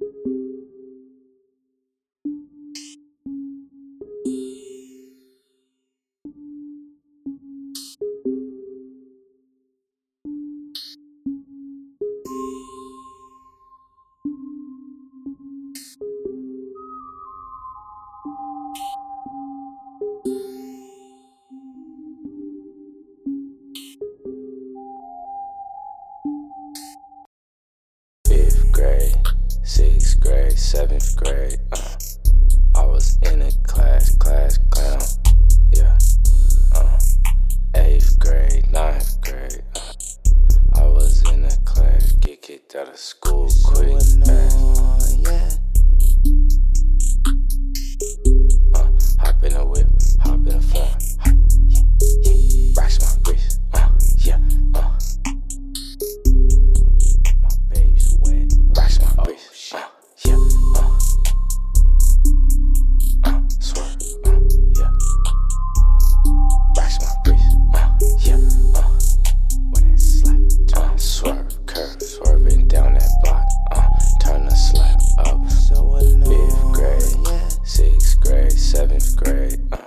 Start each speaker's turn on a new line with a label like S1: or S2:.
S1: Grade, sixth grade, seventh grade. Uh, I was in a class, class clown. Yeah. Uh, eighth grade, ninth grade. Uh, I was in a class, get kicked out of school quick. fast. Swerve, curve, swerving down that block. Uh, turn the slap up.
S2: So annoying.
S1: Fifth grade,
S2: yeah.
S1: sixth grade, seventh grade. Uh,